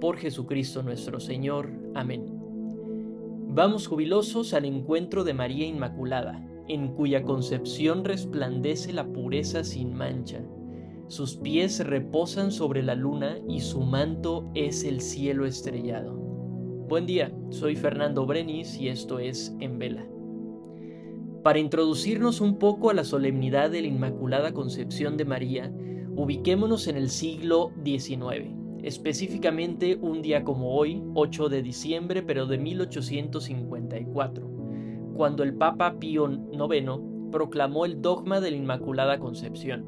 por Jesucristo nuestro Señor. Amén. Vamos jubilosos al encuentro de María Inmaculada, en cuya concepción resplandece la pureza sin mancha. Sus pies reposan sobre la luna y su manto es el cielo estrellado. Buen día, soy Fernando Brenis y esto es En Vela. Para introducirnos un poco a la solemnidad de la Inmaculada Concepción de María, ubiquémonos en el siglo XIX específicamente un día como hoy, 8 de diciembre, pero de 1854, cuando el Papa Pío IX proclamó el dogma de la Inmaculada Concepción,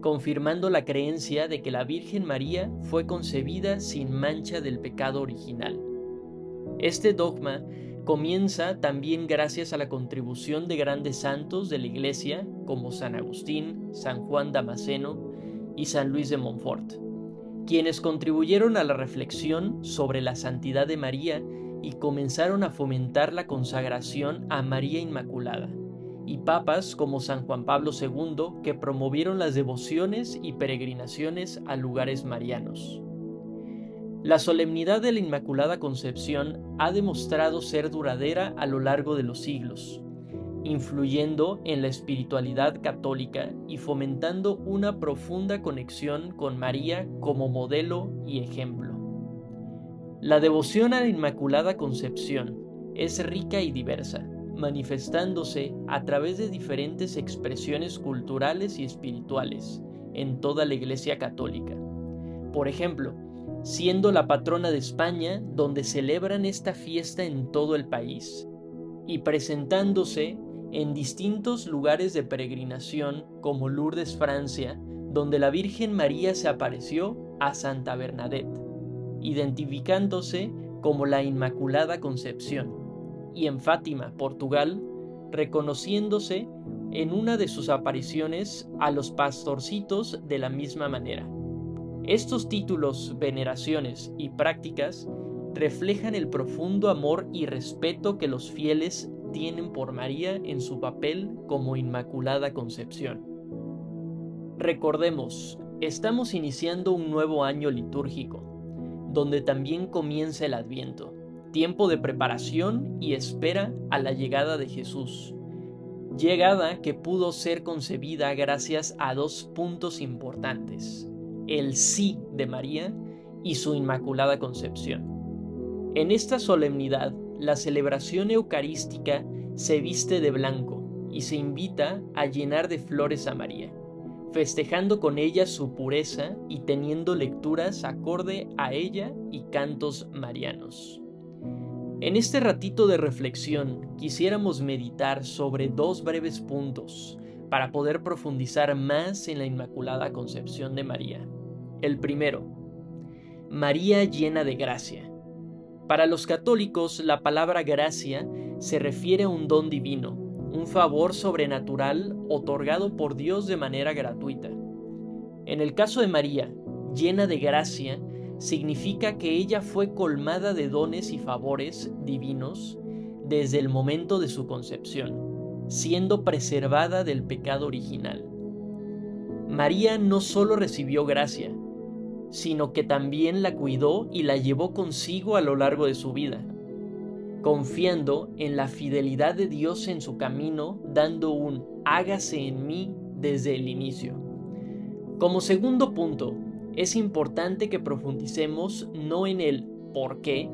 confirmando la creencia de que la Virgen María fue concebida sin mancha del pecado original. Este dogma comienza también gracias a la contribución de grandes santos de la Iglesia como San Agustín, San Juan Damasceno y San Luis de Montfort quienes contribuyeron a la reflexión sobre la santidad de María y comenzaron a fomentar la consagración a María Inmaculada, y papas como San Juan Pablo II que promovieron las devociones y peregrinaciones a lugares marianos. La solemnidad de la Inmaculada Concepción ha demostrado ser duradera a lo largo de los siglos, influyendo en la espiritualidad católica y fomentando una profunda conexión con María como modelo y ejemplo. La devoción a la Inmaculada Concepción es rica y diversa, manifestándose a través de diferentes expresiones culturales y espirituales en toda la Iglesia Católica. Por ejemplo, siendo la patrona de España, donde celebran esta fiesta en todo el país, y presentándose en distintos lugares de peregrinación como Lourdes, Francia, donde la Virgen María se apareció a Santa Bernadette, identificándose como la Inmaculada Concepción, y en Fátima, Portugal, reconociéndose en una de sus apariciones a los pastorcitos de la misma manera. Estos títulos, veneraciones y prácticas reflejan el profundo amor y respeto que los fieles tienen por María en su papel como Inmaculada Concepción. Recordemos, estamos iniciando un nuevo año litúrgico, donde también comienza el Adviento, tiempo de preparación y espera a la llegada de Jesús, llegada que pudo ser concebida gracias a dos puntos importantes, el sí de María y su Inmaculada Concepción. En esta solemnidad la celebración eucarística se viste de blanco y se invita a llenar de flores a María, festejando con ella su pureza y teniendo lecturas acorde a ella y cantos marianos. En este ratito de reflexión quisiéramos meditar sobre dos breves puntos para poder profundizar más en la Inmaculada Concepción de María. El primero, María llena de gracia. Para los católicos, la palabra gracia se refiere a un don divino, un favor sobrenatural otorgado por Dios de manera gratuita. En el caso de María, llena de gracia, significa que ella fue colmada de dones y favores divinos desde el momento de su concepción, siendo preservada del pecado original. María no solo recibió gracia, sino que también la cuidó y la llevó consigo a lo largo de su vida, confiando en la fidelidad de Dios en su camino, dando un hágase en mí desde el inicio. Como segundo punto, es importante que profundicemos no en el por qué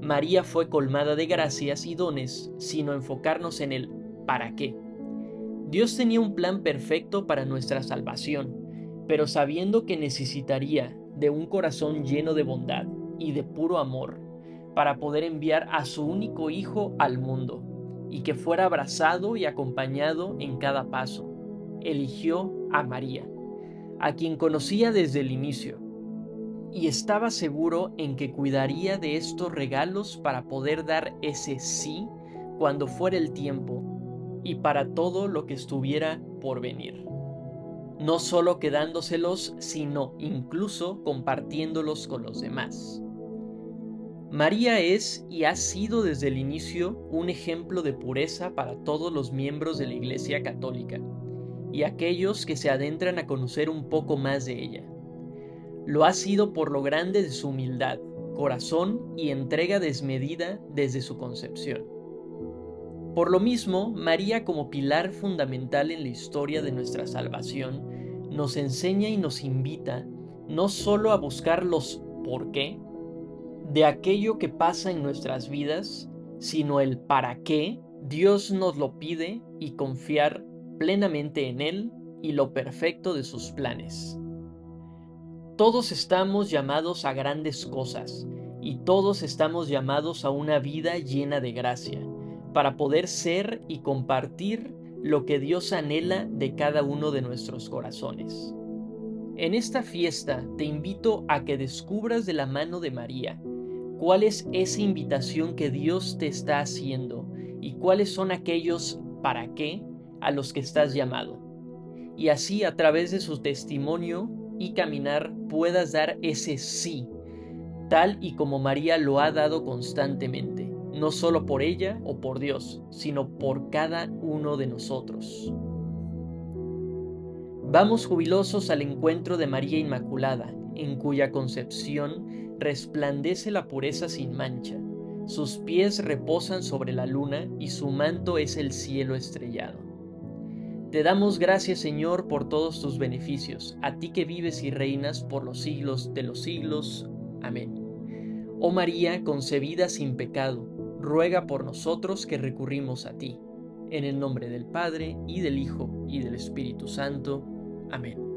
María fue colmada de gracias y dones, sino enfocarnos en el para qué. Dios tenía un plan perfecto para nuestra salvación, pero sabiendo que necesitaría de un corazón lleno de bondad y de puro amor para poder enviar a su único Hijo al mundo y que fuera abrazado y acompañado en cada paso. Eligió a María, a quien conocía desde el inicio. y estaba seguro en que cuidaría de estos regalos para poder dar ese sí cuando fuera el tiempo y para todo lo que estuviera por venir. No solo quedándoselos, sino incluso compartiéndolos con los demás. María es y ha sido desde el inicio un ejemplo de pureza para todos los miembros de la Iglesia Católica y aquellos que se adentran a conocer un poco más de ella. Lo ha sido por lo grande de su humildad, corazón y entrega desmedida desde su concepción. Por lo mismo, María como pilar fundamental en la historia de nuestra salvación, nos enseña y nos invita no solo a buscar los por qué de aquello que pasa en nuestras vidas, sino el para qué Dios nos lo pide y confiar plenamente en Él y lo perfecto de sus planes. Todos estamos llamados a grandes cosas y todos estamos llamados a una vida llena de gracia, para poder ser y compartir lo que Dios anhela de cada uno de nuestros corazones. En esta fiesta te invito a que descubras de la mano de María cuál es esa invitación que Dios te está haciendo y cuáles son aquellos para qué a los que estás llamado. Y así a través de su testimonio y caminar puedas dar ese sí, tal y como María lo ha dado constantemente, no solo por ella o por Dios, sino por cada uno de nosotros. Vamos jubilosos al encuentro de María Inmaculada, en cuya concepción resplandece la pureza sin mancha. Sus pies reposan sobre la luna y su manto es el cielo estrellado. Te damos gracias, Señor, por todos tus beneficios, a ti que vives y reinas por los siglos de los siglos. Amén. Oh María, concebida sin pecado, ruega por nosotros que recurrimos a ti. En el nombre del Padre, y del Hijo, y del Espíritu Santo. Amén.